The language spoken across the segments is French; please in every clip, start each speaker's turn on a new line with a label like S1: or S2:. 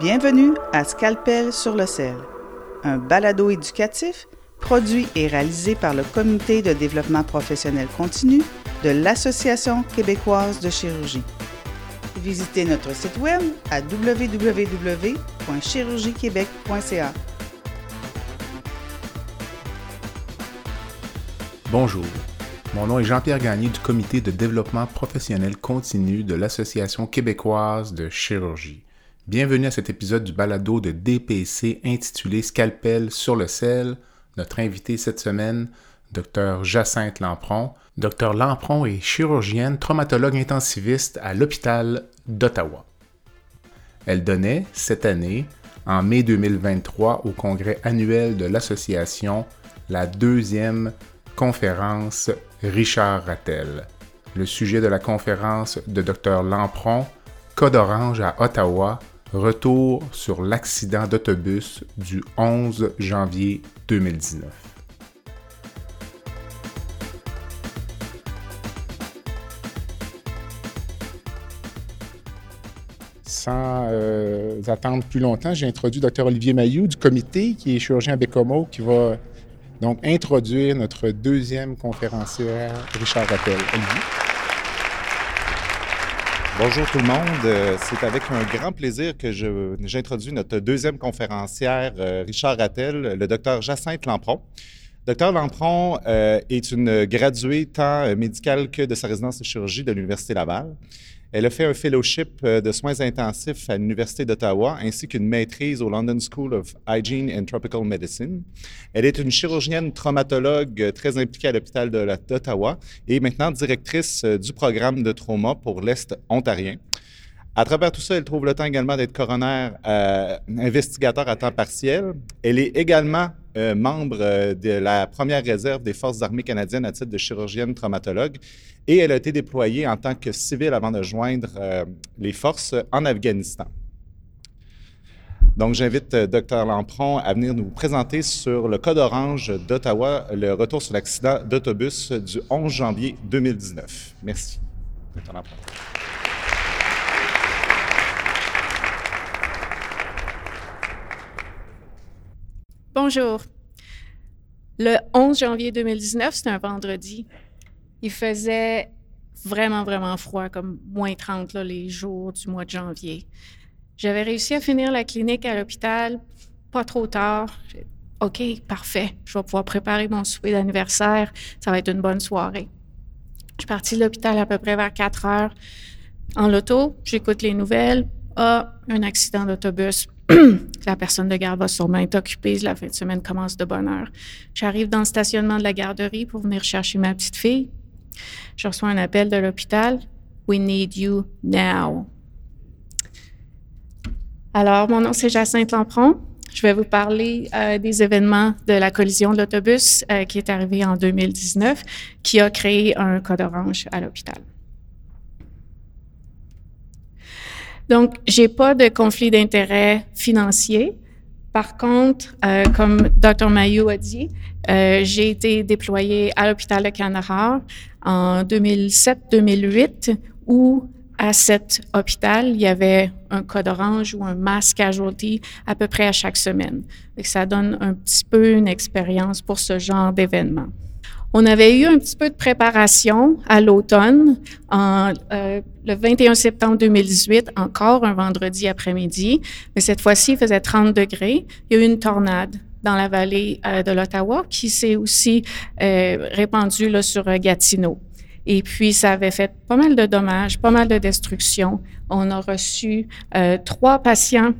S1: Bienvenue à Scalpel sur le sel, un balado éducatif produit et réalisé par le Comité de développement professionnel continu de l'Association québécoise de chirurgie. Visitez notre site web à www.chirurgiequebec.ca.
S2: Bonjour, mon nom est Jean-Pierre Gagné du Comité de développement professionnel continu de l'Association québécoise de chirurgie. Bienvenue à cet épisode du balado de DPC intitulé Scalpel sur le sel. Notre invité cette semaine, Dr Jacinthe Lampron. Dr Lampron est chirurgienne traumatologue intensiviste à l'hôpital d'Ottawa. Elle donnait cette année, en mai 2023, au congrès annuel de l'association, la deuxième conférence Richard Rattel. Le sujet de la conférence de Dr Lampron, Code orange à Ottawa, retour sur l'accident d'autobus du 11 janvier 2019. Sans euh, attendre plus longtemps, j'ai introduit Dr Olivier Mayou du comité, qui est chirurgien à Bécomo, qui va donc introduire notre deuxième conférencière, Richard Rappel. Olivier.
S3: Bonjour tout le monde. Euh, c'est avec un grand plaisir que j'introduis notre deuxième conférencière, euh, Richard Rattel, le docteur Jacinthe Lampron. Docteur Lampron euh, est une graduée tant médicale que de sa résidence de chirurgie de l'Université Laval. Elle a fait un fellowship euh, de soins intensifs à l'Université d'Ottawa ainsi qu'une maîtrise au London School of Hygiene and Tropical Medicine. Elle est une chirurgienne traumatologue euh, très impliquée à l'hôpital d'Ottawa et maintenant directrice euh, du programme de trauma pour l'Est ontarien. À travers tout ça, elle trouve le temps également d'être coroner investigateur à temps partiel. Elle est également membre de la première réserve des Forces armées canadiennes à titre de chirurgienne traumatologue et elle a été déployée en tant que civile avant de joindre euh, les forces en Afghanistan. Donc, j'invite euh, Dr. Lampron à venir nous présenter sur le Code orange d'Ottawa, le retour sur l'accident d'autobus du 11 janvier 2019. Merci. Dr. Lampron.
S4: Bonjour. Le 11 janvier 2019, c'est un vendredi. Il faisait vraiment, vraiment froid, comme moins 30 les jours du mois de janvier. J'avais réussi à finir la clinique à l'hôpital pas trop tard. OK, parfait. Je vais pouvoir préparer mon souper d'anniversaire. Ça va être une bonne soirée. Je suis partie de l'hôpital à peu près vers 4 heures. En loto, j'écoute les nouvelles. Ah, un accident d'autobus. la personne de garde va sûrement être occupée. La fin de semaine commence de bonne heure. J'arrive dans le stationnement de la garderie pour venir chercher ma petite fille. Je reçois un appel de l'hôpital. We need you now. Alors, mon nom, c'est Jacinthe Lampron. Je vais vous parler euh, des événements de la collision de l'autobus euh, qui est arrivée en 2019, qui a créé un code orange à l'hôpital. Donc, j'ai pas de conflit d'intérêt financier. Par contre, euh, comme Dr. Mayou a dit, j'ai été déployée à l'hôpital de Canara en 2007-2008 où à cet hôpital, il y avait un code orange ou un mass casualty à peu près à chaque semaine. Et ça donne un petit peu une expérience pour ce genre d'événement. On avait eu un petit peu de préparation à l'automne, euh, le 21 septembre 2018, encore un vendredi après-midi, mais cette fois-ci, il faisait 30 degrés. Il y a eu une tornade dans la vallée euh, de l'Ottawa qui s'est aussi euh, répandue là, sur euh, Gatineau. Et puis, ça avait fait pas mal de dommages, pas mal de destruction. On a reçu trois patients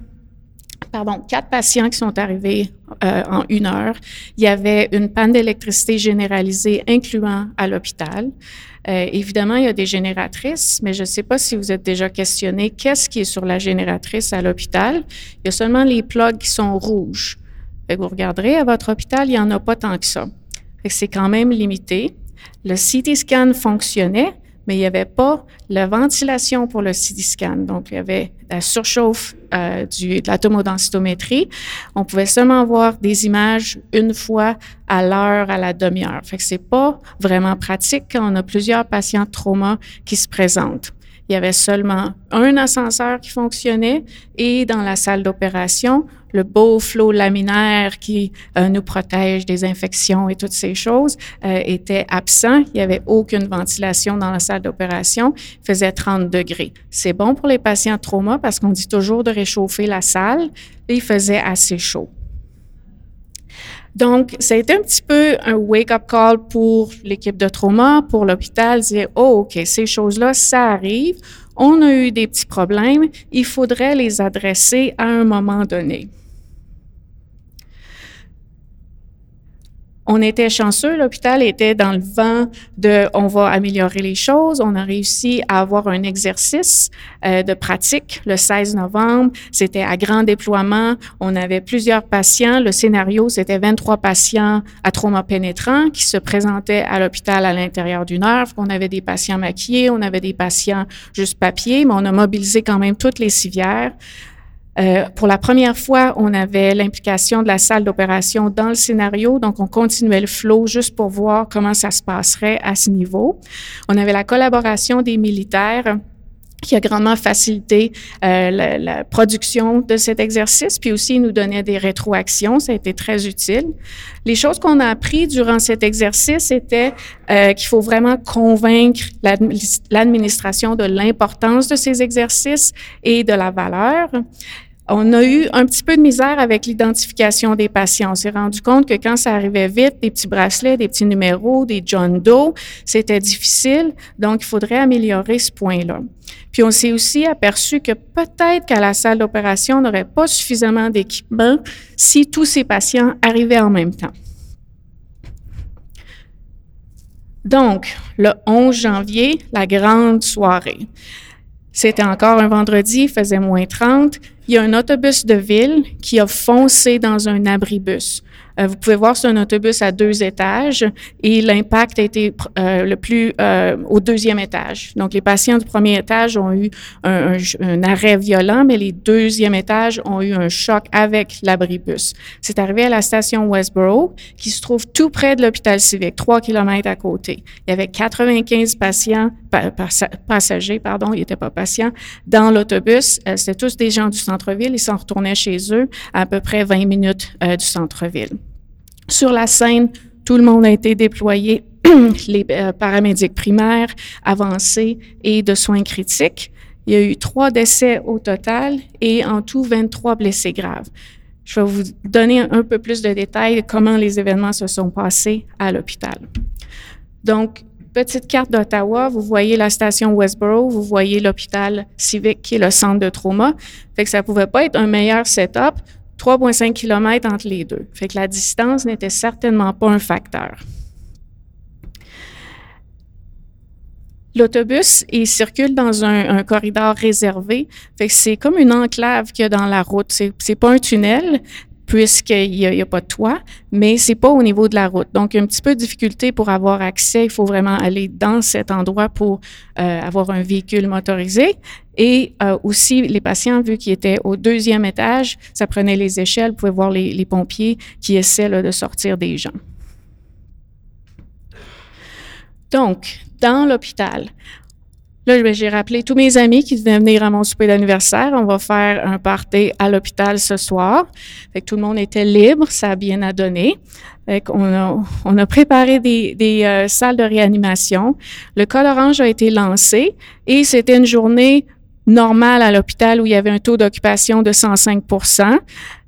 S4: pardon, quatre patients qui sont arrivés en une heure. Il y avait une panne d'électricité généralisée, incluant à l'hôpital. évidemment, il y a des génératrices, mais je ne sais pas si vous êtes déjà questionné qu'est-ce qui est sur la génératrice à l'hôpital. Il y a seulement les plugs qui sont rouges vous regarderez à votre hôpital, il n'y en a pas tant que ça. C'est quand même limité. Le CT scan fonctionnait, mais il n'y avait pas la ventilation pour le CT scan. Donc, il y avait la surchauffe euh, du, de la tomodensitométrie. On pouvait seulement voir des images une fois à l'heure, à la demi-heure. Fait que c'est pas vraiment pratique quand on a plusieurs patients de trauma qui se présentent. Il y avait seulement un ascenseur qui fonctionnait et dans la salle d'opération, le beau flot laminaire qui euh, nous protège des infections et toutes ces choses euh, était absent. Il n'y avait aucune ventilation dans la salle d'opération. Il faisait 30 degrés. C'est bon pour les patients trauma parce qu'on dit toujours de réchauffer la salle et il faisait assez chaud. Donc, ça a été un petit peu un wake-up call pour l'équipe de trauma, pour l'hôpital, dire, oh, OK, ces choses-là, ça arrive. On a eu des petits problèmes. Il faudrait les adresser à un moment donné. On était chanceux, l'hôpital était dans le vent de on va améliorer les choses. On a réussi à avoir un exercice euh, de pratique le 16 novembre. C'était à grand déploiement. On avait plusieurs patients. Le scénario, c'était 23 patients à trauma pénétrant qui se présentaient à l'hôpital à l'intérieur d'une heure. On avait des patients maquillés, on avait des patients juste papier, mais on a mobilisé quand même toutes les civières. Euh, pour la première fois, on avait l'implication de la salle d'opération dans le scénario, donc on continuait le flow juste pour voir comment ça se passerait à ce niveau. On avait la collaboration des militaires qui a grandement facilité euh, la, la, production de cet exercice, puis aussi nous donnait des rétroactions, ça a été très utile. Les choses qu'on a appris durant cet exercice étaient euh, qu'il faut vraiment convaincre l'administration de l'importance de ces exercices et de la valeur. On a eu un petit peu de misère avec l'identification des patients. On s'est rendu compte que quand ça arrivait vite, des petits bracelets, des petits numéros, des John Doe, c'était difficile. Donc, il faudrait améliorer ce point-là. Puis, on s'est aussi aperçu que peut-être qu'à la salle d'opération, on n'aurait pas suffisamment d'équipement si tous ces patients arrivaient en même temps. Donc, le 11 janvier, la grande soirée. C'était encore un vendredi, il faisait moins 30 il y a un autobus de ville qui a foncé dans un abribus. Euh, vous pouvez voir, c'est un autobus à deux étages et l'impact a été euh, le plus euh, au deuxième étage. Donc, les patients du premier étage ont eu un, un, arrêt violent, mais les deuxièmes étages ont eu un choc avec l'abribus. C'est arrivé à la station Westboro, qui se trouve tout près de l'hôpital civique, trois kilomètres à côté. Il y avait 95 patients, passagers, pardon, ils n'étaient pas patients, dans l'autobus. C'était tous des gens du centre-ville. Ils s'en retournaient chez eux à, peu près 20 minutes du centre-ville. Sur la scène, tout le monde a été déployé, les euh, paramédics primaires, avancés et de soins critiques. Il y a eu trois décès au total et en tout 23 blessés graves. Je vais vous donner un peu plus de détails comment les événements se sont passés à l'hôpital. Donc, petite carte d'Ottawa, vous voyez la station Westboro, vous voyez l'hôpital civique qui est le centre de trauma. Fait que ça pouvait pas être un meilleur setup. 3,5 km entre les deux. Fait que la distance n'était certainement pas un facteur. L'autobus, il circule dans un, corridor réservé. Fait que c'est comme une enclave qu'il y a dans la route. C'est, c'est pas un tunnel, puisqu'il n'y a, pas de toit, mais c'est pas au niveau de la route. Donc, y a un petit peu de difficulté pour avoir accès. Il faut vraiment aller dans cet endroit pour euh, avoir un véhicule motorisé. Et euh, aussi, les patients, vu qu'ils étaient au deuxième étage, ça prenait les échelles, vous pouvez voir les, pompiers qui essaient de sortir des gens. Donc, dans l'hôpital, Là, j'ai rappelé tous mes amis qui devaient venir à mon souper d'anniversaire. On va faire un party à l'hôpital ce soir. Fait que tout le monde était libre, ça a bien à donner. Fait qu'on a, on a préparé des, des euh, salles de réanimation. Le col orange a été lancé et c'était une journée normale à l'hôpital où il y avait un taux d'occupation de 105%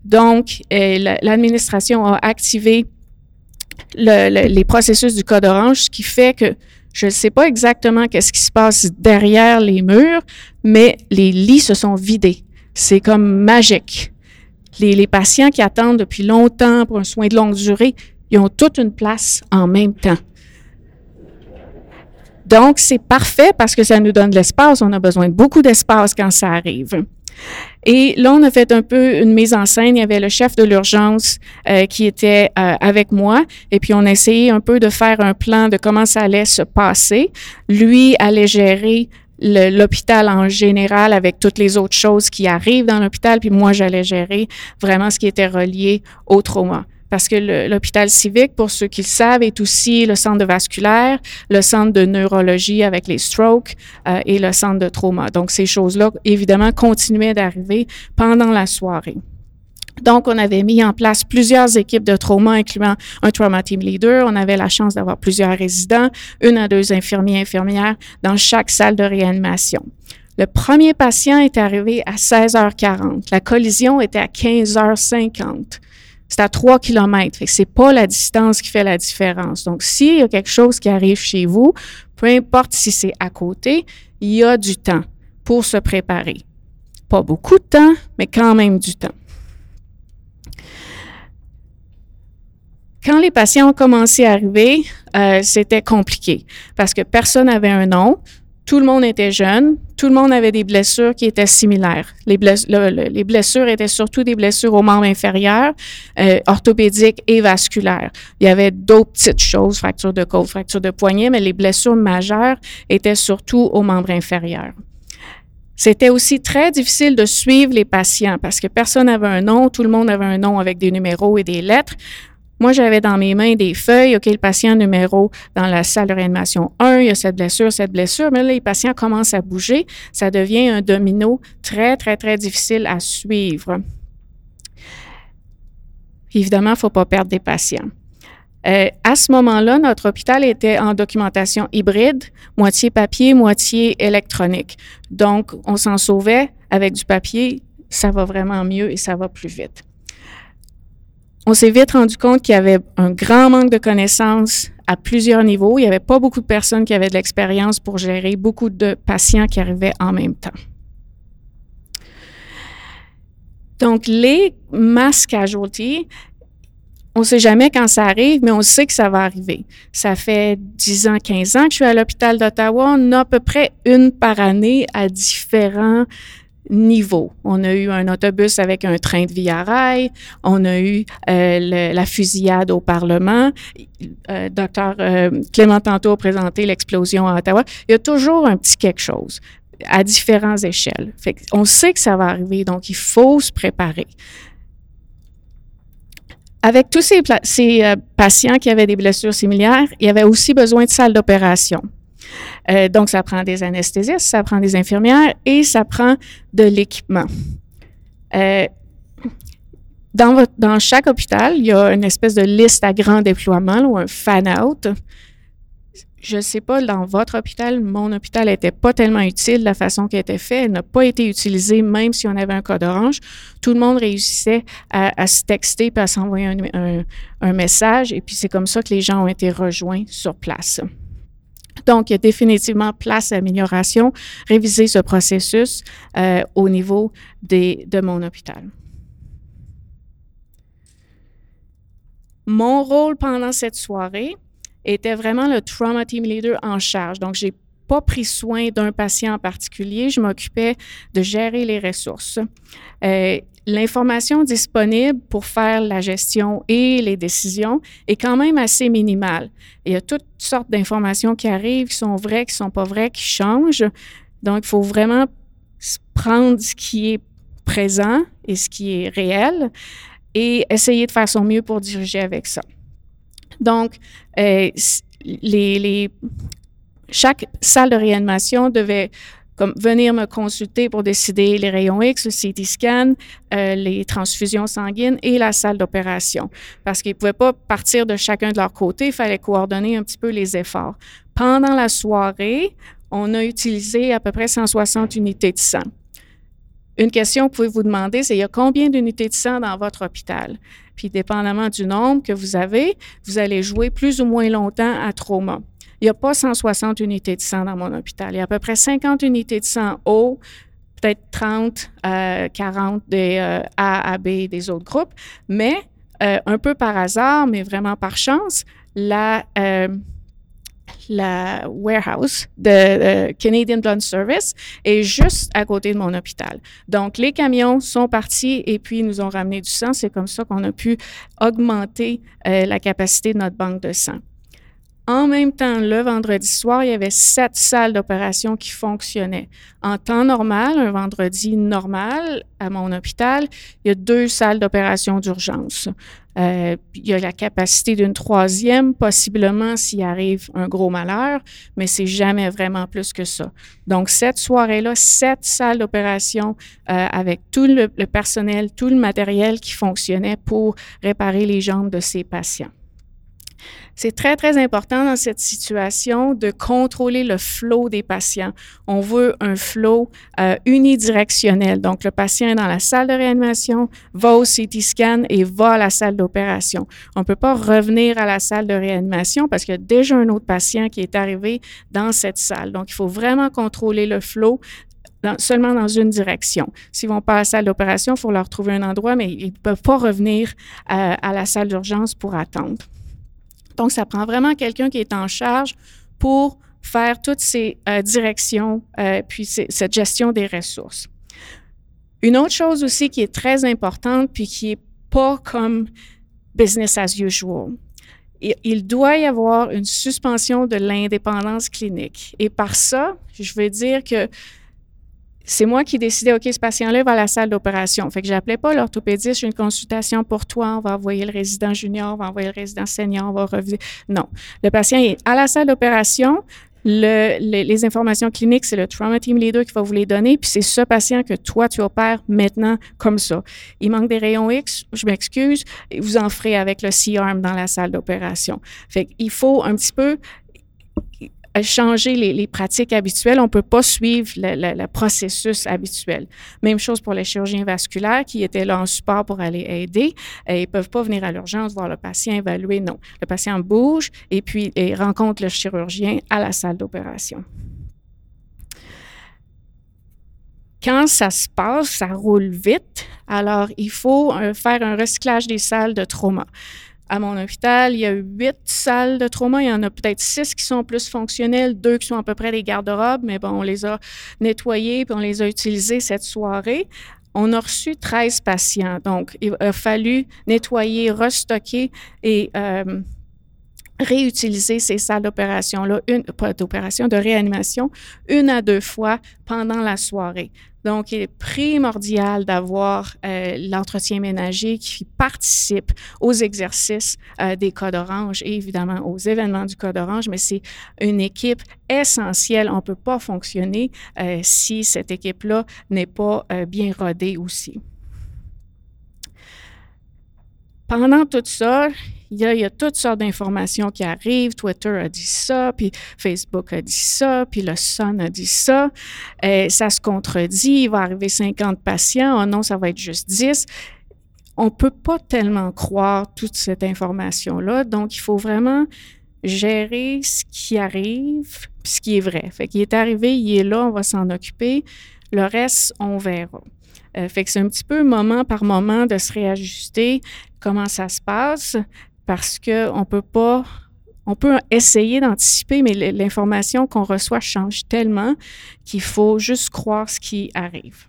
S4: Donc, euh, l'administration a activé le, les processus du code orange, ce qui fait que je ne sais pas exactement qu'est-ce qui se passe derrière les murs, mais les lits se sont vidés. C'est comme magique. Les, les, patients qui attendent depuis longtemps pour un soin de longue durée, ils ont toute une place en même temps. Donc, c'est parfait parce que ça nous donne de l'espace. On a besoin de beaucoup d'espace quand ça arrive. Et là, on a fait un peu une mise en scène. Il y avait le chef de l'urgence euh, qui était euh, avec moi. Et puis, on a essayé un peu de faire un plan de comment ça allait se passer. Lui allait gérer l'hôpital en général avec toutes les autres choses qui arrivent dans l'hôpital. Puis moi, j'allais gérer vraiment ce qui était relié au trauma. Parce que l'hôpital civique, pour ceux qui le savent, est aussi le centre de vasculaire, le centre de neurologie avec les strokes euh, et le centre de trauma. Donc, ces choses-là, évidemment, continuaient d'arriver pendant la soirée. Donc, on avait mis en place plusieurs équipes de trauma, incluant un trauma team leader. On avait la chance d'avoir plusieurs résidents, une à deux infirmiers, infirmières dans chaque salle de réanimation. Le premier patient est arrivé à 16h40. La collision était à 15h50. C'est à 3 km. Ce n'est pas la distance qui fait la différence. Donc, s'il y a quelque chose qui arrive chez vous, peu importe si c'est à côté, il y a du temps pour se préparer. Pas beaucoup de temps, mais quand même du temps. Quand les patients ont commencé à arriver, euh, c'était compliqué parce que personne n'avait un nom, tout le monde était jeune, tout le monde avait des blessures qui étaient similaires. Les, blessures étaient surtout des blessures aux membres inférieurs, euh, orthopédiques et vasculaires. Il y avait d'autres petites choses, fracture de côte, fracture de poignet, mais les blessures majeures étaient surtout aux membres inférieurs. C'était aussi très difficile de suivre les patients parce que personne n'avait un nom, tout le monde avait un nom avec des numéros et des lettres. Moi, j'avais dans mes mains des feuilles, OK, le patient numéro dans la salle de réanimation 1, il y a cette blessure, cette blessure, mais là, les patients commencent à bouger. Ça devient un domino très, très, très difficile à suivre. Évidemment, il ne faut pas perdre des patients. Euh, à ce moment-là, notre hôpital était en documentation hybride, moitié papier, moitié électronique. Donc, on s'en sauvait avec du papier, ça va vraiment mieux et ça va plus vite on s'est vite rendu compte qu'il y avait un grand manque de connaissances à plusieurs niveaux. Il n'y avait pas beaucoup de personnes qui avaient de l'expérience pour gérer beaucoup de patients qui arrivaient en même temps. Donc, les mass casualties, on ne sait jamais quand ça arrive, mais on sait que ça va arriver. Ça fait 10 ans, 15 ans que je suis à l'hôpital d'Ottawa. On a à peu près une par année à différents niveau. On a eu un autobus avec un train de via rail, on a eu euh, la fusillade au Parlement. Euh, docteur euh, Clément Tantôt a présenté l'explosion à Ottawa. Il y a toujours un petit quelque chose à différentes échelles. on sait que ça va arriver, donc il faut se préparer. Avec tous ces, ces patients qui avaient des blessures similaires, il y avait aussi besoin de salles d'opération. Euh, donc, ça prend des anesthésistes, ça prend des infirmières et ça prend de l'équipement. Euh, dans, chaque hôpital, il y a une espèce de liste à grand déploiement ou un fan-out. Je ne sais pas, dans votre hôpital, mon hôpital n'était pas tellement utile la façon qu'il était fait. Elle n'a pas été utilisée même si on avait un code orange. Tout le monde réussissait à, se texter et à s'envoyer un message. Et puis, c'est comme ça que les gens ont été rejoints sur place. Donc, il y a définitivement place à amélioration, réviser ce processus euh, au niveau de mon hôpital. Mon rôle pendant cette soirée était vraiment le trauma team leader en charge. Donc, j'ai pas pris soin d'un patient en particulier. Je m'occupais de gérer les ressources. Euh, l'information disponible pour faire la gestion et les décisions est quand même assez minimale. Il y a toutes sortes d'informations qui arrivent, qui sont vraies, qui sont pas vraies, qui changent. Donc, il faut vraiment prendre ce qui est présent et ce qui est réel et essayer de faire son mieux pour diriger avec ça. Donc, euh, chaque salle de réanimation devait comme venir me consulter pour décider les rayons X, le CT scan, euh, les transfusions sanguines et la salle d'opération. Parce qu'ils ne pouvaient pas partir de chacun de leur côté, il fallait coordonner un petit peu les efforts. Pendant la soirée, on a utilisé à peu près 160 unités de sang. Une question que vous pouvez vous demander, c'est il y a combien d'unités de sang dans votre hôpital? Puis, dépendamment du nombre que vous avez, vous allez jouer plus ou moins longtemps à trauma. Il n'y a pas 160 unités de sang dans mon hôpital. Il y a à peu près 50 unités de sang haut, peut-être 30, 40 des euh, A, AB des autres groupes. Mais euh, un peu par hasard, mais vraiment par chance, la, euh, warehouse de Canadian Blood Service est juste à côté de mon hôpital. Donc, les camions sont partis et puis nous ont ramené du sang. C'est comme ça qu'on a pu augmenter la capacité de notre banque de sang. En même temps, le vendredi soir, il y avait sept salles d'opération qui fonctionnaient. En temps normal, un vendredi normal à mon hôpital, il y a deux salles d'opération d'urgence. Euh, il y a la capacité d'une troisième, possiblement s'il arrive un gros malheur, mais c'est jamais vraiment plus que ça. Donc, cette soirée-là, sept salles d'opération euh, avec tout le personnel, tout le matériel qui fonctionnait pour réparer les jambes de ces patients. C'est très, très important dans cette situation de contrôler le flot des patients. On veut un flot euh, unidirectionnel. Donc, le patient est dans la salle de réanimation, va au CT scan et va à la salle d'opération. On ne peut pas revenir à la salle de réanimation parce qu'il y a déjà un autre patient qui est arrivé dans cette salle. Donc, il faut vraiment contrôler le flot seulement dans une direction. S'ils vont pas à la salle d'opération, il faut leur trouver un endroit, mais ils ne peuvent pas revenir euh, à la salle d'urgence pour attendre. Donc, ça prend vraiment quelqu'un qui est en charge pour faire toutes ces euh, directions, euh, puis cette gestion des ressources. Une autre chose aussi qui est très importante, puis qui n'est pas comme business as usual. Il doit y avoir une suspension de l'indépendance clinique. Et par ça, je veux dire que c'est moi qui décidais, OK, ce patient-là va à la salle d'opération. Fait que j'appelais pas l'orthopédiste, j'ai une consultation pour toi, on va envoyer le résident junior, on va envoyer le résident senior, on va revenir. Non. Le patient est à la salle d'opération. les, informations cliniques, c'est le trauma team leader qui va vous les donner, puis c'est ce patient que toi, tu opères maintenant comme ça. Il manque des rayons X, je m'excuse, vous en ferez avec le C-arm dans la salle d'opération. Fait qu'il faut un petit peu changer les, pratiques habituelles, on ne peut pas suivre le, processus habituel. Même chose pour les chirurgiens vasculaires qui étaient là en support pour aller aider. Euh, ils ne peuvent pas venir à l'urgence voir le patient évaluer. Non. Le patient bouge et puis il rencontre le chirurgien à la salle d'opération. Quand ça se passe, ça roule vite. Alors, il faut euh, faire un recyclage des salles de trauma à mon hôpital, il y a huit salles de trauma. Il y en a peut-être six qui sont plus fonctionnelles, deux qui sont à peu près des garde-robes, mais bon, on les a nettoyées puis on les a utilisées cette soirée. On a reçu 13 patients. Donc, il a fallu nettoyer, restocker et euh, réutiliser ces salles d'opération-là, d'opération, de réanimation, une à deux fois pendant la soirée. Donc, il est primordial d'avoir euh, l'entretien ménager qui participe aux exercices euh, des codes orange et évidemment aux événements du code orange, mais c'est une équipe essentielle. On ne peut pas fonctionner euh, si cette équipe-là n'est pas bien rodée aussi. Pendant tout ça, il y, a, toutes sortes d'informations qui arrivent. Twitter a dit ça, puis Facebook a dit ça, puis le Sun a dit ça. Et ça se contredit. Il va arriver 50 patients. Oh non, ça va être juste 10. On ne peut pas tellement croire toute cette information-là. Donc, il faut vraiment gérer ce qui arrive, ce qui est vrai. Fait qu'il est arrivé, il est là, on va s'en occuper. Le reste, on verra. Euh, fait que c'est un petit peu moment par moment de se réajuster, comment ça se passe parce qu'on peut pas on peut essayer d'anticiper, mais l'information qu'on reçoit change tellement qu'il faut juste croire ce qui arrive.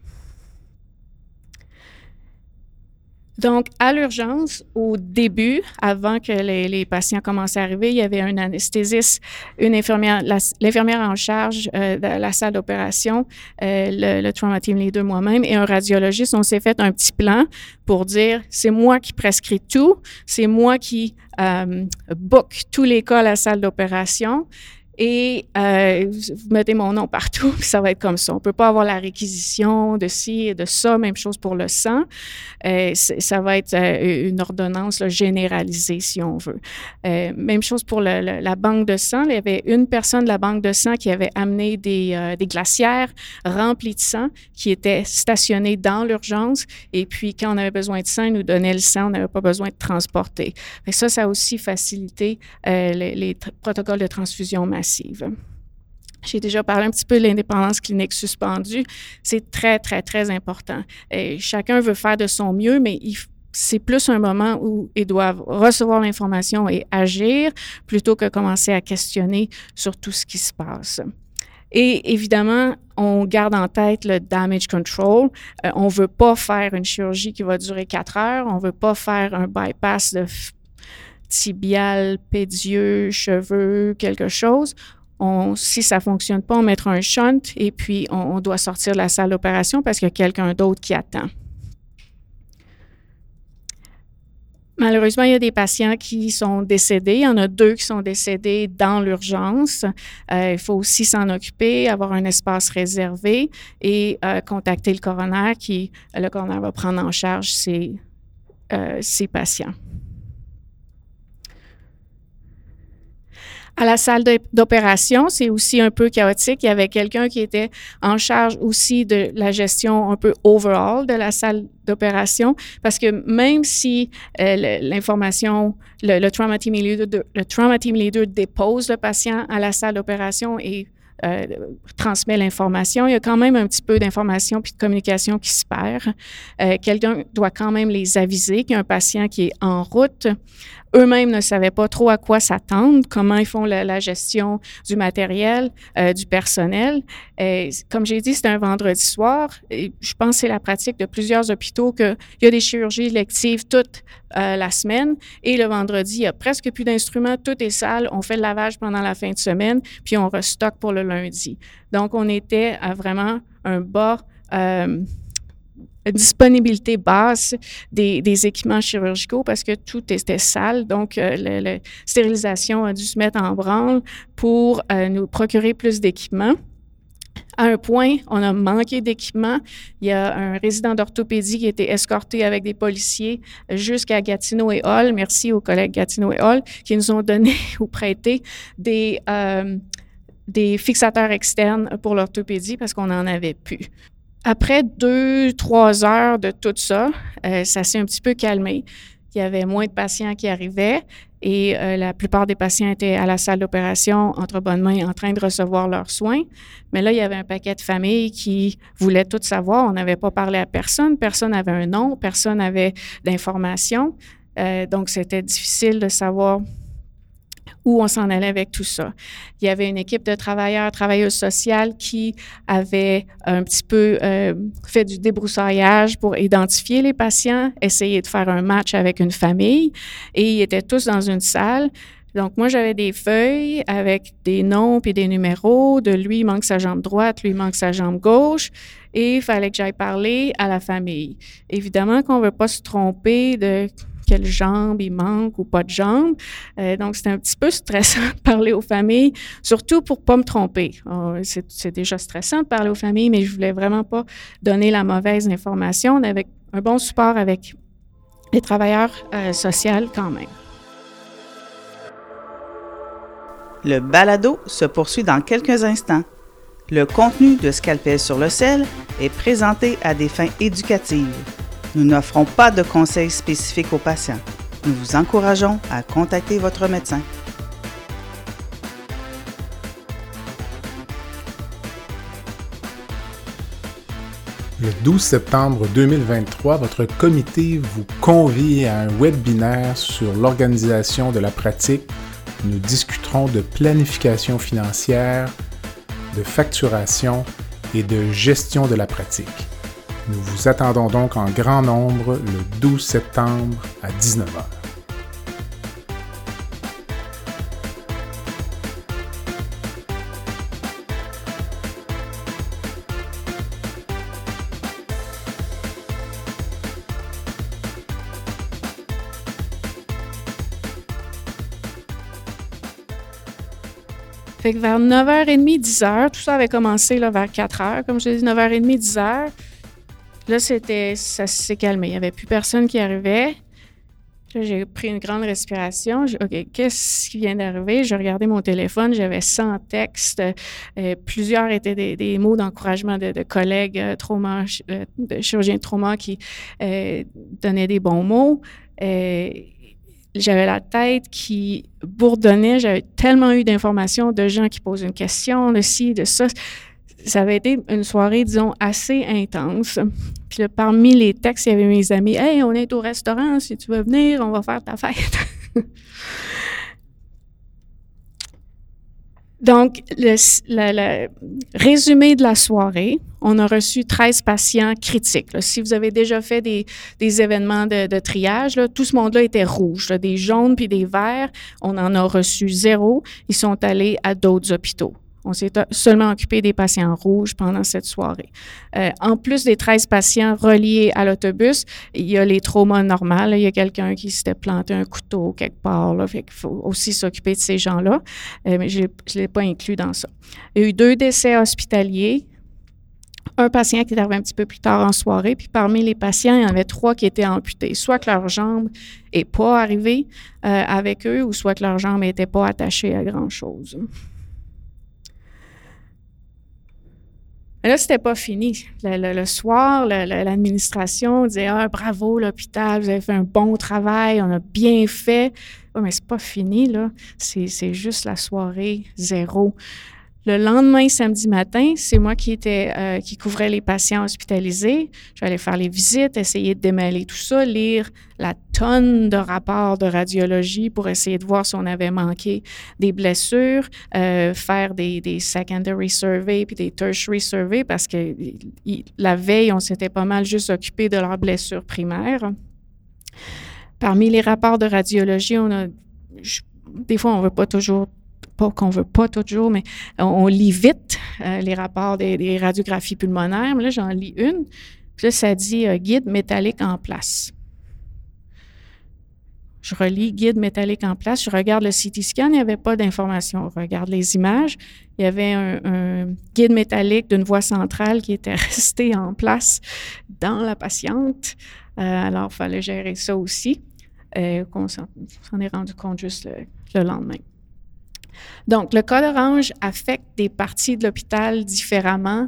S4: Donc, à l'urgence, au début, avant que les, patients commencent à arriver, il y avait un anesthésiste, une infirmière, l'infirmière en charge euh, de la salle d'opération, euh, le, le, trauma team leader moi-même et un radiologiste. On s'est fait un petit plan pour dire, c'est moi qui prescris tout, c'est moi qui euh, book tous les cas à la salle d'opération et euh, vous mettez mon nom partout, puis ça va être comme ça. On peut pas avoir la réquisition de ci et de ça. Même chose pour le sang. Euh, ça va être euh, une ordonnance généralisée, si on veut. Même chose pour la banque de sang. Il y avait une personne de la banque de sang qui avait amené des, glacières remplies de sang qui étaient stationnées dans l'urgence. Et puis, quand on avait besoin de sang, il nous donnait le sang. On n'avait pas besoin de transporter. Ça, ça a aussi facilité les, les protocoles de transfusion massive j'ai déjà parlé un petit peu de l'indépendance clinique suspendue. C'est très, très, très important. Et chacun veut faire de son mieux, mais c'est plus un moment où ils doivent recevoir l'information et agir plutôt que commencer à questionner sur tout ce qui se passe. Et évidemment, on garde en tête le damage control. Euh, on ne veut pas faire une chirurgie qui va durer quatre heures. On ne veut pas faire un bypass de tibial, pédieux, cheveux, quelque chose, si ça fonctionne pas, on mettra un shunt et puis on, on doit sortir de la salle d'opération parce qu'il y a quelqu'un d'autre qui attend. Malheureusement, il y a des patients qui sont décédés. Il y en a deux qui sont décédés dans l'urgence. Euh, il faut aussi s'en occuper, avoir un espace réservé et euh, contacter le coroner qui, le coroner va prendre en charge ces, euh, ces patients. À la salle d'opération, c'est aussi un peu chaotique. Il y avait quelqu'un qui était en charge aussi de la gestion un peu overall de la salle d'opération, parce que même si euh, l'information, le, trauma team leader, le trauma team dépose le patient à la salle d'opération et euh, transmet l'information. Il y a quand même un petit peu d'information puis de communication qui se perd. Euh, quelqu'un doit quand même les aviser qu'il y a un patient qui est en route. Eux-mêmes ne savaient pas trop à quoi s'attendre, comment ils font la, gestion du matériel, euh, du personnel. Comme j'ai dit, c'est un vendredi soir. Je pense que c'est la pratique de plusieurs hôpitaux qu'il y a des chirurgies électives toute euh, la semaine et le vendredi, il y a presque plus d'instruments, tout est sale. On fait le lavage pendant la fin de semaine, puis on restocke pour le lundi. Donc, on était à vraiment un bas. Euh, disponibilité basse des, équipements chirurgicaux parce que tout était sale. Donc, euh, la stérilisation a dû se mettre en branle pour euh, nous procurer plus d'équipements. À un point, on a manqué d'équipement. Il y a un résident d'orthopédie qui été escorté avec des policiers jusqu'à Gatineau et Hall. Merci aux collègues Gatineau et Hall qui nous ont donné ou prêté des, euh, des fixateurs externes pour l'orthopédie parce qu'on n'en avait plus. Après deux, trois heures de tout ça, euh, ça s'est un petit peu calmé. Il y avait moins de patients qui arrivaient et euh, la plupart des patients étaient à la salle d'opération entre bonnes mains en train de recevoir leurs soins. Mais là, il y avait un paquet de familles qui voulaient tout savoir. On n'avait pas parlé à personne. Personne n'avait un nom. Personne n'avait d'informations. Euh, donc, c'était difficile de savoir où on s'en allait avec tout ça. Il y avait une équipe de travailleurs, travailleuses sociales qui avait un petit peu euh, fait du débroussaillage pour identifier les patients, essayer de faire un match avec une famille et ils étaient tous dans une salle. Donc, moi, j'avais des feuilles avec des noms puis des numéros. De lui, il manque sa jambe droite, lui, il manque sa jambe gauche. Et il fallait que j'aille parler à la famille. Évidemment qu'on ne veut pas se tromper de quelle jambe il manque ou pas de jambe. Euh, donc, c'est un petit peu stressant de parler aux familles, surtout pour pas me tromper. Oh, c'est déjà stressant de parler aux familles, mais je voulais vraiment pas donner la mauvaise information. On avait un bon support avec les travailleurs euh, sociaux quand même.
S1: Le balado se poursuit dans quelques instants. Le contenu de Scalpel sur le sel est présenté à des fins éducatives. Nous n'offrons pas de conseils spécifiques aux patients. Nous vous encourageons à contacter votre médecin.
S2: Le 12 septembre 2023, votre comité vous convie à un webinaire sur l'organisation de la pratique. Nous discuterons de planification financière, de facturation et de gestion de la pratique. Nous vous attendons donc en grand nombre le 12 septembre à 19h.
S4: Fait que vers 9h30, 10h, tout ça avait commencé là, vers 4h, comme je l'ai dit, 9h30, 10h. Là, c'était, ça s'est calmé. Il n'y avait plus personne qui arrivait. j'ai pris une grande respiration. OK, qu'est-ce qui vient d'arriver? J'ai regardé mon téléphone, j'avais 100 textes. Euh, plusieurs étaient des, mots d'encouragement de, collègues euh, trauma, euh, de chirurgiens de trauma qui donnaient des bons mots. j'avais la tête qui bourdonnait. J'avais tellement eu d'informations de gens qui posent une question, de ci, de ça ça avait été une soirée, disons, assez intense. Parmi les textes, il y avait mes amis Hey, on est au restaurant, si tu veux venir, on va faire ta fête. Donc, le, résumé de la soirée, on a reçu 13 patients critiques. Si vous avez déjà fait des, événements de, triage, tout ce monde-là était rouge, des jaunes puis des verts. On en a reçu zéro. Ils sont allés à d'autres hôpitaux. On s'est seulement occupé des patients rouges pendant cette soirée. Euh, en plus des 13 patients reliés à l'autobus, il y a les traumas normaux. Il y a quelqu'un qui s'était planté un couteau quelque part. Là, fait faut aussi s'occuper de ces gens-là. Euh, mais je ne l'ai pas inclus dans ça. Il y a eu deux décès hospitaliers. Un patient qui est arrivé un petit peu plus tard en soirée, puis parmi les patients, il y en avait trois qui étaient amputés, soit que leur jambe n'est pas arrivée euh, avec eux, ou soit que leur jambe n'était pas attachée à grand-chose. Mais là, c'était pas fini. Le, soir, l'administration disait Ah, bravo, l'hôpital, vous avez fait un bon travail, on a bien fait. Oui, mais c'est pas fini, là. C'est juste la soirée zéro. Le lendemain, samedi matin, c'est moi qui était euh, qui couvrais les patients hospitalisés. J'allais faire les visites, essayer de démêler tout ça, lire la tonne de rapports de radiologie pour essayer de voir si on avait manqué des blessures, euh, faire des, secondary surveys puis des tertiary surveys parce que la veille, on s'était pas mal juste occupé de leurs blessures primaires. Parmi les rapports de radiologie, on a des fois, on ne veut pas toujours pas qu'on veut pas toujours, mais on, lit vite euh, les rapports des, radiographies pulmonaires. Mais là, j'en lis une. Puis là, ça dit euh, guide métallique en place. Je relis guide métallique en place. Je regarde le CT scan, il n'y avait pas d'informations. Je regarde les images. Il y avait un, guide métallique d'une voie centrale qui était resté en place dans la patiente. Euh, alors, il fallait gérer ça aussi. on s'en est rendu compte juste le lendemain. Donc, le code orange affecte des parties de l'hôpital différemment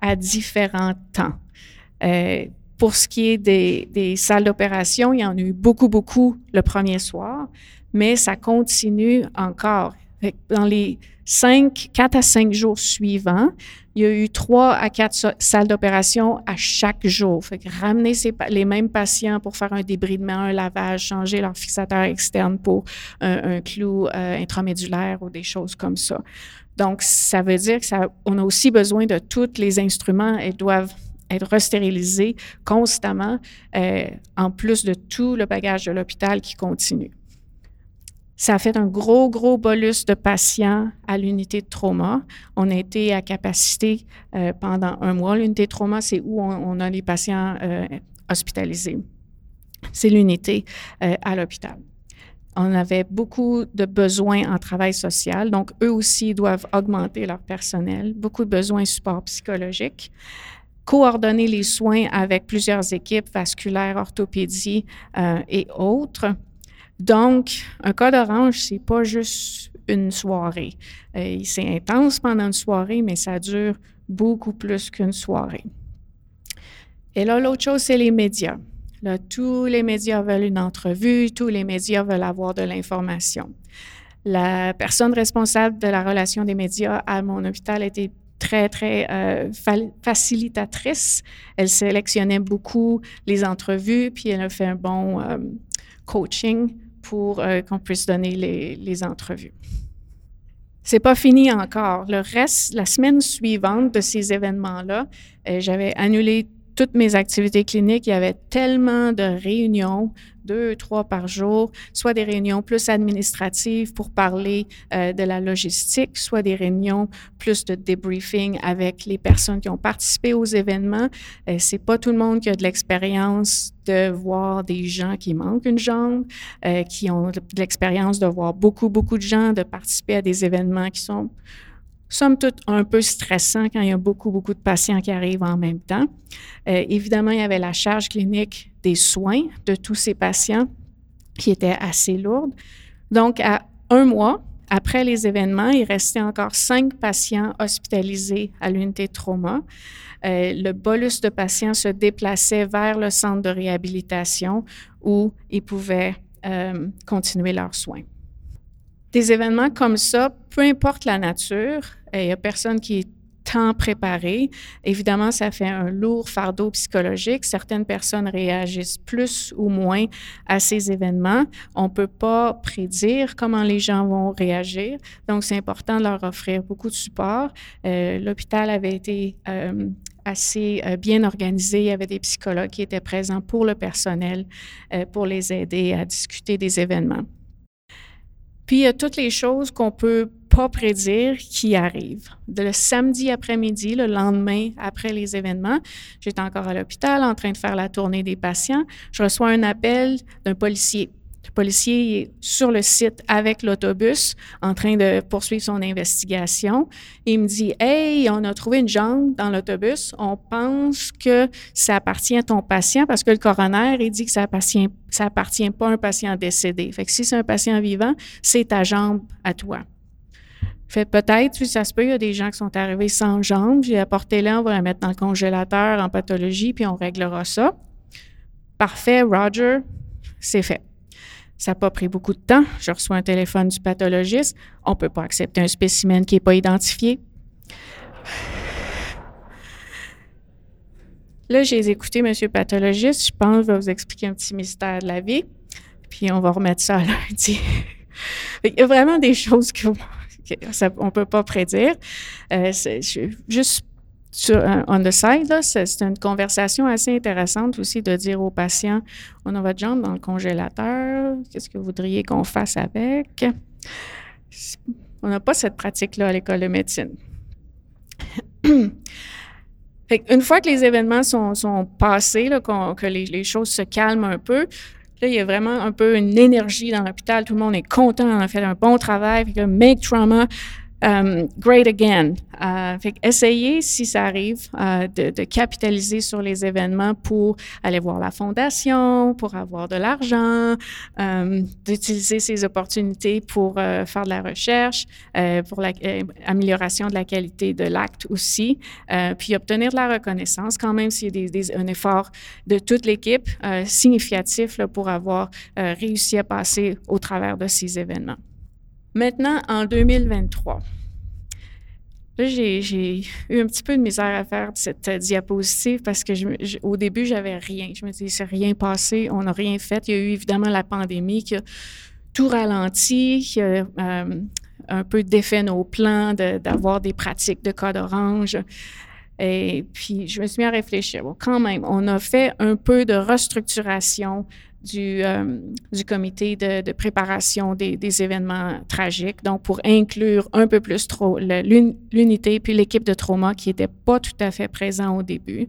S4: à différents temps. Euh, pour ce qui est des, salles d'opération, il y en a eu beaucoup, beaucoup le premier soir, mais ça continue encore. Dans les cinq, quatre à cinq jours suivants, il y a eu trois à quatre salles d'opération à chaque jour. Ramener les mêmes patients pour faire un débridement, un lavage, changer leur fixateur externe pour un, clou euh, intramédulaire ou des choses comme ça. Donc, ça veut dire qu'on a aussi besoin de tous les instruments. Ils doivent être restérilisés constamment, euh, en plus de tout le bagage de l'hôpital qui continue. Ça a fait un gros, gros bolus de patients à l'unité de trauma. On a été à capacité euh, pendant un mois. L'unité de trauma, c'est où on, a les patients euh, hospitalisés. C'est l'unité euh, à l'hôpital. On avait beaucoup de besoins en travail social, donc eux aussi doivent augmenter leur personnel, beaucoup de besoins support psychologique coordonner les soins avec plusieurs équipes vasculaires, orthopédie et autres. Donc, un code orange, c'est pas juste une soirée. Euh, c'est intense pendant une soirée, mais ça dure beaucoup plus qu'une soirée. Et là, l'autre chose, c'est les médias. Là, tous les médias veulent une entrevue, tous les médias veulent avoir de l'information. La personne responsable de la relation des médias à mon hôpital était très, très euh, facilitatrice. Elle sélectionnait beaucoup les entrevues, puis elle a fait un bon euh, coaching pour euh, qu'on puisse donner les, les entrevues. C'est pas fini encore. Le reste, la semaine suivante de ces événements-là, euh, j'avais annulé toutes mes activités cliniques. Il y avait tellement de réunions, deux, trois par jour, soit des réunions plus administratives pour parler euh, de la logistique, soit des réunions plus de debriefing avec les personnes qui ont participé aux événements. Euh, c'est pas tout le monde qui a de l'expérience de voir des gens qui manquent une jambe, euh, qui ont de l'expérience de voir beaucoup, beaucoup de gens, de participer à des événements qui sont somme toute un peu stressants quand il y a beaucoup, beaucoup de patients qui arrivent en même temps. Euh, évidemment, il y avait la charge clinique des soins de tous ces patients qui était assez lourde. Donc, à un mois après les événements, il restait encore cinq patients hospitalisés à l'unité trauma. Euh, le bolus de patients se déplaçait vers le centre de réhabilitation où ils pouvaient euh, continuer leurs soins. Des événements comme ça, peu importe la nature, il n'y a personne qui est tant préparé. Évidemment, ça fait un lourd fardeau psychologique. Certaines personnes réagissent plus ou moins à ces événements. On ne peut pas prédire comment les gens vont réagir. Donc, c'est important de leur offrir beaucoup de support. Euh, l'hôpital avait été euh, assez euh, bien organisé. Il y avait des psychologues qui étaient présents pour le personnel, pour les aider à discuter des événements. Puis, il y a toutes les choses qu'on peut pas prédire qui arrivent. Le samedi après-midi, le lendemain après les événements, j'étais encore à l'hôpital en train de faire la tournée des patients. Je reçois un appel d'un policier le policier est sur le site avec l'autobus en train de poursuivre son investigation. il me dit Hey, on a trouvé une jambe dans l'autobus. On pense que ça appartient à ton patient parce que le coroner il dit que ça appartient, ça appartient pas à un patient décédé. Fait que si c'est un patient vivant, c'est ta jambe à toi. Fait peut-être, ça se peut, il y a des gens qui sont arrivés sans jambe. J'ai apporté là, on va la mettre dans le congélateur en pathologie, puis on réglera ça. Parfait, Roger, c'est fait. Ça n'a pas pris beaucoup de temps. Je reçois un téléphone du pathologiste. On ne peut pas accepter un spécimen qui n'est pas identifié. Là, j'ai écouté Monsieur pathologiste. Je pense je vais vous expliquer un petit mystère de la vie. Puis on va remettre ça à lundi. Il y a vraiment des choses qu'on ne peut pas prédire. Euh, juste sur, on the side, c'est une conversation assez intéressante aussi de dire aux patients on a votre jambe dans le congélateur, qu'est-ce que vous voudriez qu'on fasse avec? On n'a pas cette pratique-là à l'école de médecine. une fois que les événements sont, passés, que les, choses se calment un peu, Là, il y a vraiment un peu une énergie dans l'hôpital. Tout le monde est content, on a fait un bon travail. make trauma Um, great again. Uh, essayez, si ça arrive, uh, de, capitaliser sur les événements pour aller voir la fondation, pour avoir de l'argent, um, d'utiliser ces opportunités pour uh, faire de la recherche, uh, pour l'amélioration de la qualité de l'acte aussi, puis obtenir de la reconnaissance quand même s'il y a un effort de toute l'équipe significatif pour avoir réussi à passer au travers de ces événements. Maintenant, en 2023, Là, j'ai eu un petit peu de misère à faire cette euh, diapositive parce que je, au début, j'avais rien. Je me disais, c'est rien passé, on n'a rien fait. Il y a eu évidemment la pandémie qui a tout ralenti, qui a euh, un peu défait nos plans d'avoir des pratiques de code orange. Et puis, je me suis mis à réfléchir. Bon, quand même, on a fait un peu de restructuration du, euh, du comité de, préparation des, des, événements tragiques, donc pour inclure un peu plus trop l'unité puis l'équipe de trauma qui n'était pas tout à fait présent au début.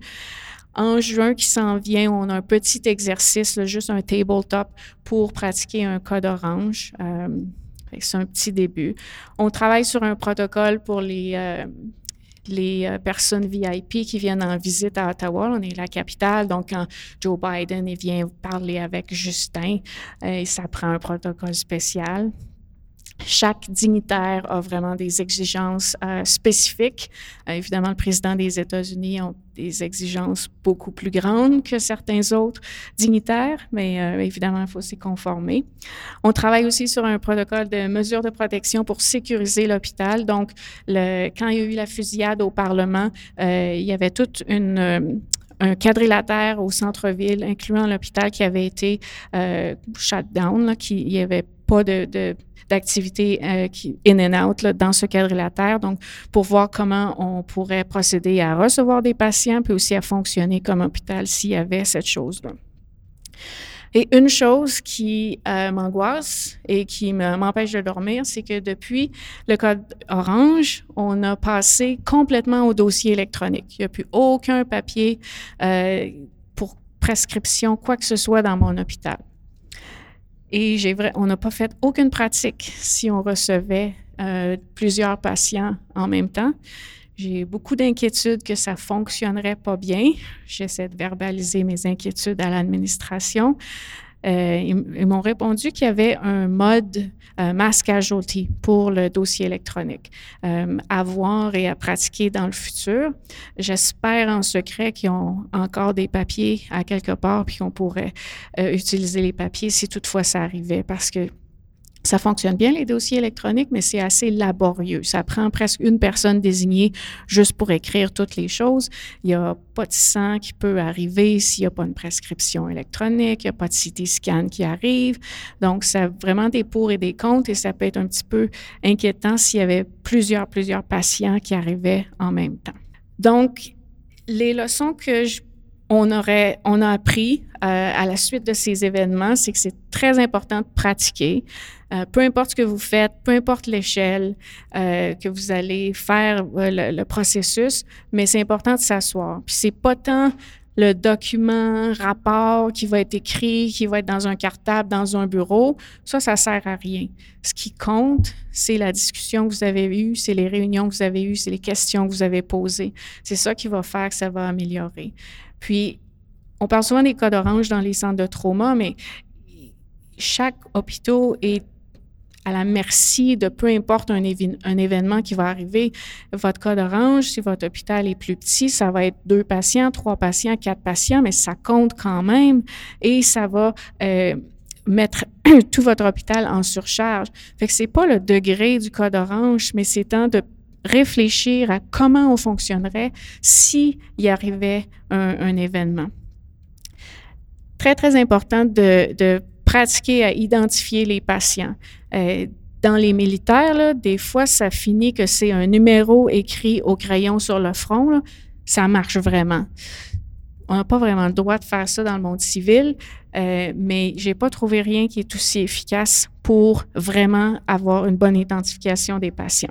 S4: En juin qui s'en vient, on a un petit exercice, juste un tabletop pour pratiquer un code orange. Euh, c'est un petit début. On travaille sur un protocole pour les, euh, les euh, personnes VIP qui viennent en visite à Ottawa. On est la capitale, donc quand Joe Biden vient parler avec Justin, euh, ça prend un protocole spécial. Chaque dignitaire a vraiment des exigences euh, spécifiques. Euh, évidemment, le président des États-Unis a des exigences beaucoup plus grandes que certains autres dignitaires, mais euh, évidemment, il faut s'y conformer. On travaille aussi sur un protocole de mesures de protection pour sécuriser l'hôpital. Donc, quand il y a eu la fusillade au Parlement, il y avait toute une un quadrilatère au centre-ville, incluant l'hôpital qui avait été shut down, qui il y avait pas de, d'activités euh, in and out dans ce quadrilatère. Donc, pour voir comment on pourrait procéder à recevoir des patients, puis aussi à fonctionner comme hôpital s'il y avait cette chose-là. Et une chose qui euh, m'angoisse et qui m'empêche de dormir, c'est que depuis le code orange, on a passé complètement au dossier électronique. Il n'y a plus aucun papier euh, pour prescription, quoi que ce soit dans mon hôpital. Et on n'a pas fait aucune pratique si on recevait euh, plusieurs patients en même temps. J'ai beaucoup d'inquiétudes que ça fonctionnerait pas bien. J'essaie de verbaliser mes inquiétudes à l'administration. Euh, ils, m'ont répondu qu'il y avait un mode euh, mass pour le dossier électronique euh, à voir et à pratiquer dans le futur. J'espère en secret qu'ils ont encore des papiers à quelque part puis qu'on pourrait euh, utiliser les papiers si toutefois ça arrivait parce que Ça fonctionne bien, les dossiers électroniques, mais c'est assez laborieux. Ça prend presque une personne désignée juste pour écrire toutes les choses. Il n'y a pas de sang qui peut arriver s'il n'y a pas une prescription électronique, il n'y a pas de CT scan qui arrive. Donc, c'est vraiment des pour et des contre et ça peut être un petit peu inquiétant s'il y avait plusieurs, plusieurs patients qui arrivaient en même temps. Donc, les leçons que je on, aurait, on a appris euh, à la suite de ces événements, c'est que c'est très important de pratiquer. Euh, peu importe ce que vous faites, peu importe l'échelle euh, que vous allez faire le, processus, mais c'est important de s'asseoir. Puis c'est pas tant le document, rapport qui va être écrit, qui va être dans un cartable, dans un bureau, ça, ça sert à rien. Ce qui compte, c'est la discussion que vous avez eue, c'est les réunions que vous avez eues, c'est les questions que vous avez posées. C'est ça qui va faire que ça va améliorer. Puis, on parle souvent des codes orange dans les centres de trauma, mais chaque hôpital est à la merci de peu importe un, événement qui va arriver. Votre code orange, si votre hôpital est plus petit, ça va être deux patients, trois patients, quatre patients, mais ça compte quand même et ça va euh, mettre tout votre hôpital en surcharge. Fait que c'est pas le degré du code orange, mais c'est temps de réfléchir à comment on fonctionnerait s'il y arrivait un, événement. Très, très important de, pratiquer à identifier les patients. Euh, dans les militaires, des fois, ça finit que c'est un numéro écrit au crayon sur le front. Ça marche vraiment. On n'a pas vraiment le droit de faire ça dans le monde civil, euh, mais j'ai pas trouvé rien qui est aussi efficace pour vraiment avoir une bonne identification des patients.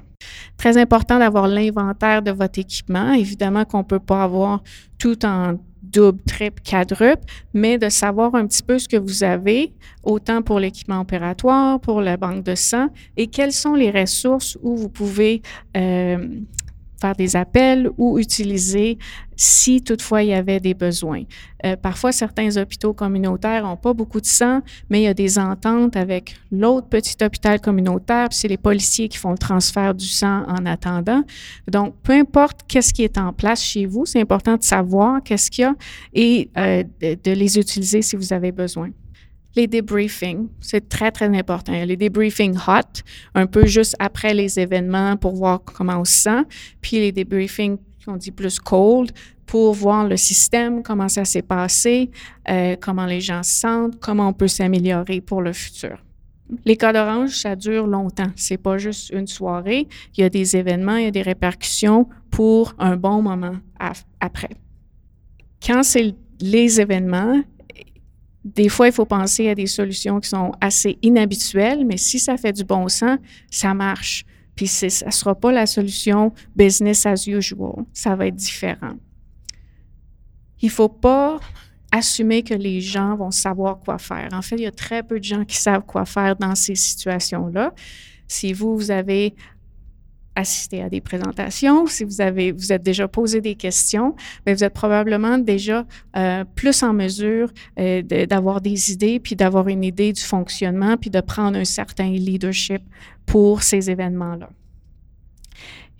S4: Très important d'avoir l'inventaire de votre équipement. Évidemment qu'on peut pas avoir tout en double, triple, quadruple, mais de savoir un petit peu ce que vous avez, autant pour l'équipement opératoire, pour la banque de sang, et quelles sont les ressources où vous pouvez euh, faire des appels ou utiliser si toutefois il y avait des besoins. Euh, parfois, certains hôpitaux communautaires n'ont pas beaucoup de sang, mais il y a des ententes avec l'autre petit hôpital communautaire, puis c'est les policiers qui font le transfert du sang en attendant. Donc, peu importe qu'est-ce qui est en place chez vous, c'est important de savoir qu'est-ce qu'il y a et euh, de les utiliser si vous avez besoin les debriefings, c'est très, très important. Les debriefings hot, un peu juste après les événements pour voir comment on se sent, puis les debriefings qu'on dit plus cold pour voir le système, comment ça s'est passé, euh, comment les gens se sentent, comment on peut s'améliorer pour le futur. Les cas d'orange, ça dure longtemps. C'est pas juste une soirée. Il y a des événements, il y a des répercussions pour un bon moment après. Quand c'est les événements, des fois, il faut penser à des solutions qui sont assez inhabituelles, mais si ça fait du bon sens, ça marche. Puis ça ne sera pas la solution business as usual. Ça va être différent. Il ne faut pas assumer que les gens vont savoir quoi faire. En fait, il y a très peu de gens qui savent quoi faire dans ces situations-là. Si vous, vous avez assister à des présentations, si vous avez, vous êtes déjà posé des questions, mais vous êtes probablement déjà euh, plus en mesure euh, d'avoir des idées, puis d'avoir une idée du fonctionnement, puis de prendre un certain leadership pour ces événements-là.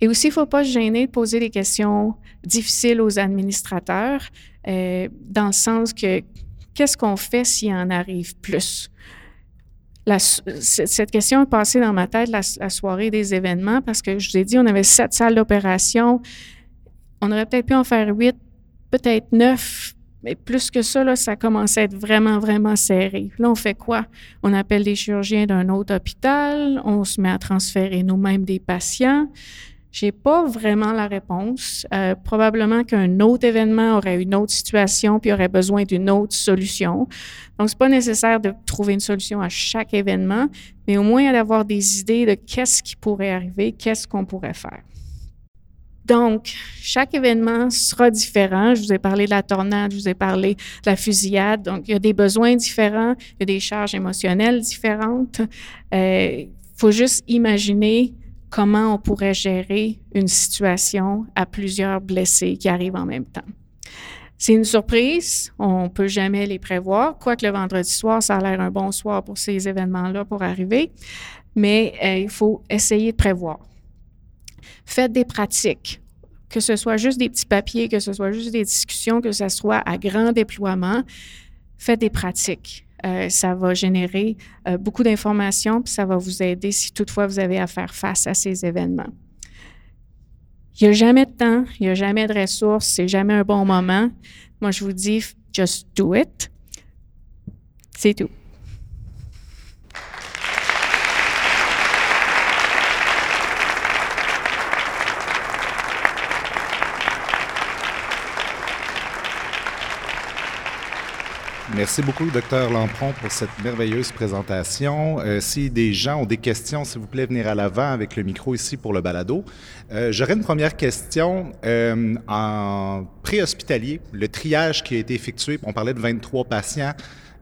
S4: Et aussi, il ne faut pas se gêner de poser des questions difficiles aux administrateurs, euh, dans le sens que qu'est-ce qu'on fait s'il en arrive plus? Cette question est passée dans ma tête la, soirée des événements parce que je vous ai dit, on avait sept salles d'opération. On aurait peut-être pu en faire huit, peut-être neuf, mais plus que ça, là, ça commençait à être vraiment, vraiment serré. Là, on fait quoi? On appelle des chirurgiens d'un autre hôpital, on se met à transférer nous-mêmes des patients. J'ai pas vraiment la réponse. Euh, probablement qu'un autre événement aurait une autre situation puis aurait besoin d'une autre solution. Donc, c'est pas nécessaire de trouver une solution à chaque événement, mais au moins d'avoir des idées de qu'est-ce qui pourrait arriver, qu'est-ce qu'on pourrait faire. Donc, chaque événement sera différent. Je vous ai parlé de la tornade, je vous ai parlé de la fusillade. Donc, il y a des besoins différents, il y a des charges émotionnelles différentes. Il euh, faut juste imaginer comment on pourrait gérer une situation à plusieurs blessés qui arrivent en même temps. C'est une surprise, on peut jamais les prévoir, quoique le vendredi soir, ça a l'air un bon soir pour ces événements-là pour arriver, mais euh, il faut essayer de prévoir. Faites des pratiques, que ce soit juste des petits papiers, que ce soit juste des discussions, que ce soit à grand déploiement, faites des pratiques. Ça va générer beaucoup d'informations, puis ça va vous aider si toutefois vous avez à faire face à ces événements. Il n'y a jamais de temps, il n'y a jamais de ressources, c'est jamais un bon moment. Moi, je vous dis, just do it. C'est tout.
S3: Merci beaucoup, docteur Lampron, pour cette merveilleuse présentation. Euh, si des gens ont des questions, s'il vous plaît, venir à l'avant avec le micro ici pour le balado. Euh, J'aurais une première question. Euh, en préhospitalier, le triage qui a été effectué, on parlait de 23 patients.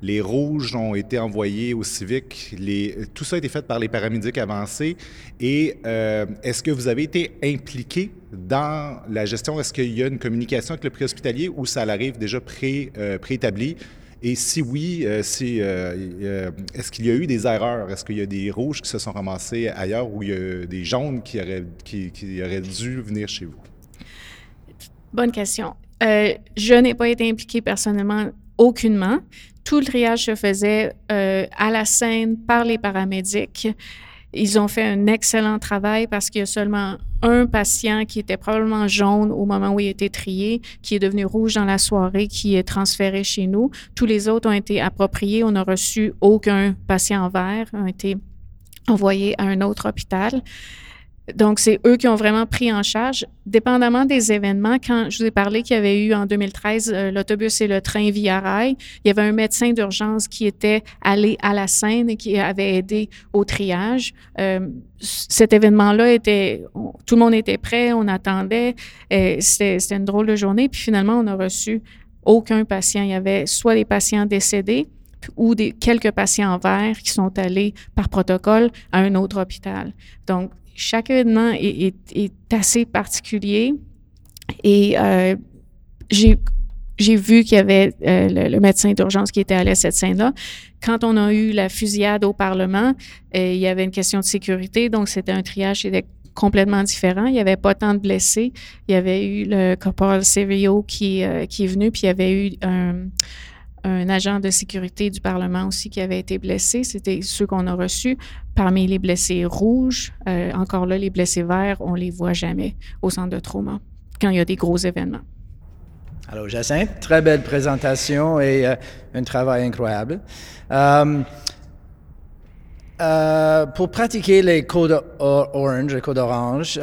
S3: Les rouges ont été envoyés au civique. Tout ça a été fait par les paramédics avancés. Et euh, est-ce que vous avez été impliqué dans la gestion? Est-ce qu'il y a une communication avec le préhospitalier ou ça arrive déjà pré, euh, préétabli? Et si oui, euh, euh, euh, est-ce qu'il y a eu des erreurs? Est-ce qu'il y a des rouges qui se sont ramassés ailleurs ou il y a des jaunes qui auraient dû venir chez vous?
S4: Bonne question. je n'ai pas été impliquée personnellement aucunement. Tout le triage se faisait à la scène par les paramédics. Ils ont fait un excellent travail parce qu'il y a seulement un patient qui était probablement jaune au moment où il était trié, qui est devenu rouge dans la soirée, qui est transféré chez nous. Tous les autres ont été appropriés. On n'a reçu aucun patient vert, ont été envoyés à un autre hôpital. Donc, c'est eux qui ont vraiment pris en charge, dépendamment des événements. Quand je vous ai parlé qu'il y avait eu en 2013 euh, l'autobus et le train via rail, il y avait un médecin d'urgence qui était allé à la scène et qui avait aidé au triage. Euh, cet événement-là était, tout le monde était prêt, on attendait. C'était une drôle de journée. Puis finalement, on n'a reçu aucun patient. Il y avait soit des patients décédés, ou quelques patients verts qui sont allés par protocole à un autre hôpital. Donc, chaque événement est, assez particulier et euh, j'ai vu qu'il y avait euh, le, médecin d'urgence qui était allé à cette scène-là. Quand on a eu la fusillade au Parlement, euh, il y avait une question de sécurité, donc c'était un triage qui était complètement différent. Il n'y avait pas tant de blessés. Il y avait eu le corporal Serio qui est venu, puis il y avait eu un un agent de sécurité du Parlement aussi qui avait été blessé. C'était ceux qu'on a reçus. Parmi les blessés rouges, euh, encore là, les blessés verts, on les voit jamais au centre de trauma quand il y a des gros événements.
S5: Alors, Jacinthe, très belle présentation et euh, un travail incroyable. Euh, pour pratiquer les codes orange, les codes orange,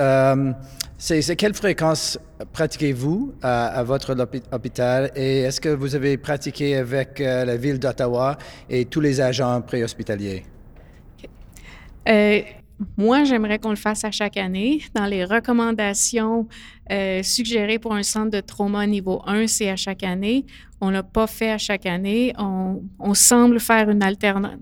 S5: c'est quelle fréquence pratiquez-vous à, votre hôpital? Et est-ce que vous avez pratiqué avec euh, la ville d'Ottawa et tous les agents préhospitaliers?
S4: Euh, moi, j'aimerais qu'on le fasse à chaque année. Dans les recommandations euh, suggérées pour un centre de trauma niveau 1, c'est à chaque année. On l'a pas fait à chaque année. On, semble faire une,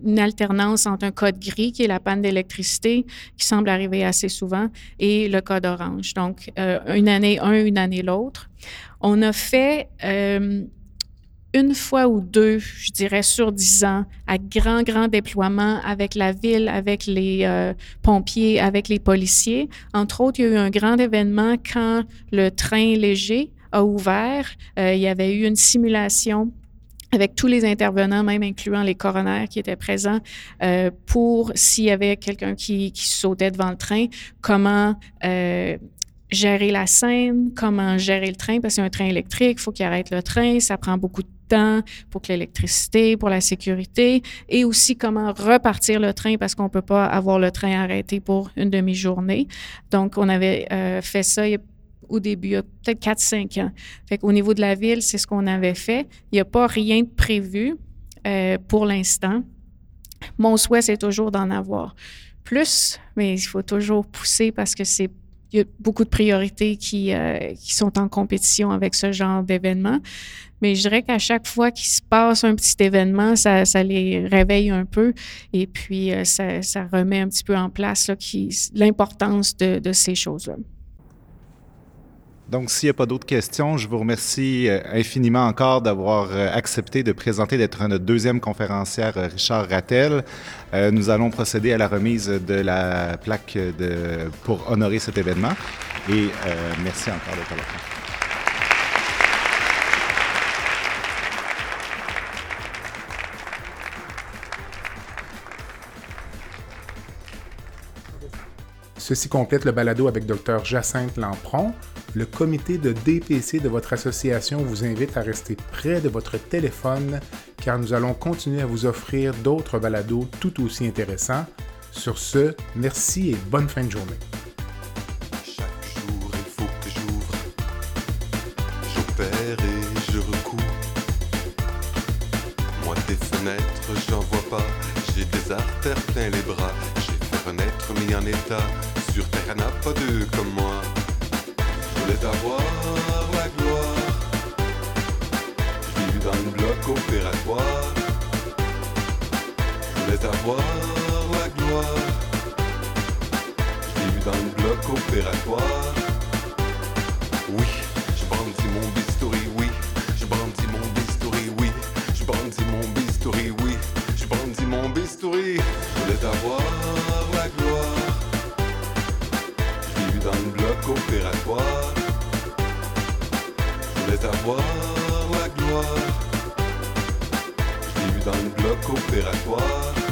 S4: une, alternance entre un code gris, qui est la panne d'électricité, qui semble arriver assez souvent, et le code orange. Donc, euh, une année un, une année l'autre. On a fait... Euh, une fois ou deux, je dirais, sur dix ans, à grand, grand déploiement avec la ville, avec les euh, pompiers, avec les policiers. Entre autres, il y a eu un grand événement quand le train léger a ouvert. Euh, il y avait eu une simulation avec tous les intervenants, même incluant les coronaires qui étaient présents, euh, pour s'il y avait quelqu'un qui, sautait devant le train, comment gérer la scène, comment gérer le train, parce que c'est un train électrique, il faut qu'il arrête le train, ça prend beaucoup de pour que l'électricité, pour la sécurité, et aussi comment repartir le train, parce qu'on ne peut pas avoir le train arrêté pour une demi-journée. Donc, on avait euh, fait ça au début, il y a peut-être 4-5 ans. Fait qu'au niveau de la ville, c'est ce qu'on avait fait. Il n'y a pas rien de prévu euh, pour l'instant. Mon souhait, c'est toujours d'en avoir plus, mais il faut toujours pousser parce que c'est il y a beaucoup de priorités qui, euh, qui sont en compétition avec ce genre d'événement. Mais je dirais qu'à chaque fois qu'il se passe un petit événement, ça, les réveille un peu et puis euh, ça, remet un petit peu en place l'importance de, ces choses-là.
S3: Donc, s'il n'y a pas d'autres questions, je vous remercie euh, infiniment encore d'avoir euh, accepté de présenter, d'être notre deuxième conférencière, Richard Rattel. nous allons procéder à la remise de la plaque pour honorer cet événement. Et merci encore d'être là.
S2: Ceci complète le balado avec Dr Jacinthe Lampron. Le comité de DPC de votre association vous invite à rester près de votre téléphone car nous allons continuer à vous offrir d'autres balados tout aussi intéressants. Sur ce, merci et bonne fin de journée.
S6: Chaque jour, il faut que. J'opère et je recoue. Moi, des fenêtres, j'en vois pas. J'ai des artères plein les bras. Renaître, mis en état. Sur terre, n'a pas deux comme moi. Je voulais avoir la gloire. J'ai vu dans le bloc opératoire. Je voulais avoir la gloire. J'ai vu dans le bloc opératoire. Je voulais avoir la gloire? Je l'ai dans le bloc opératoire.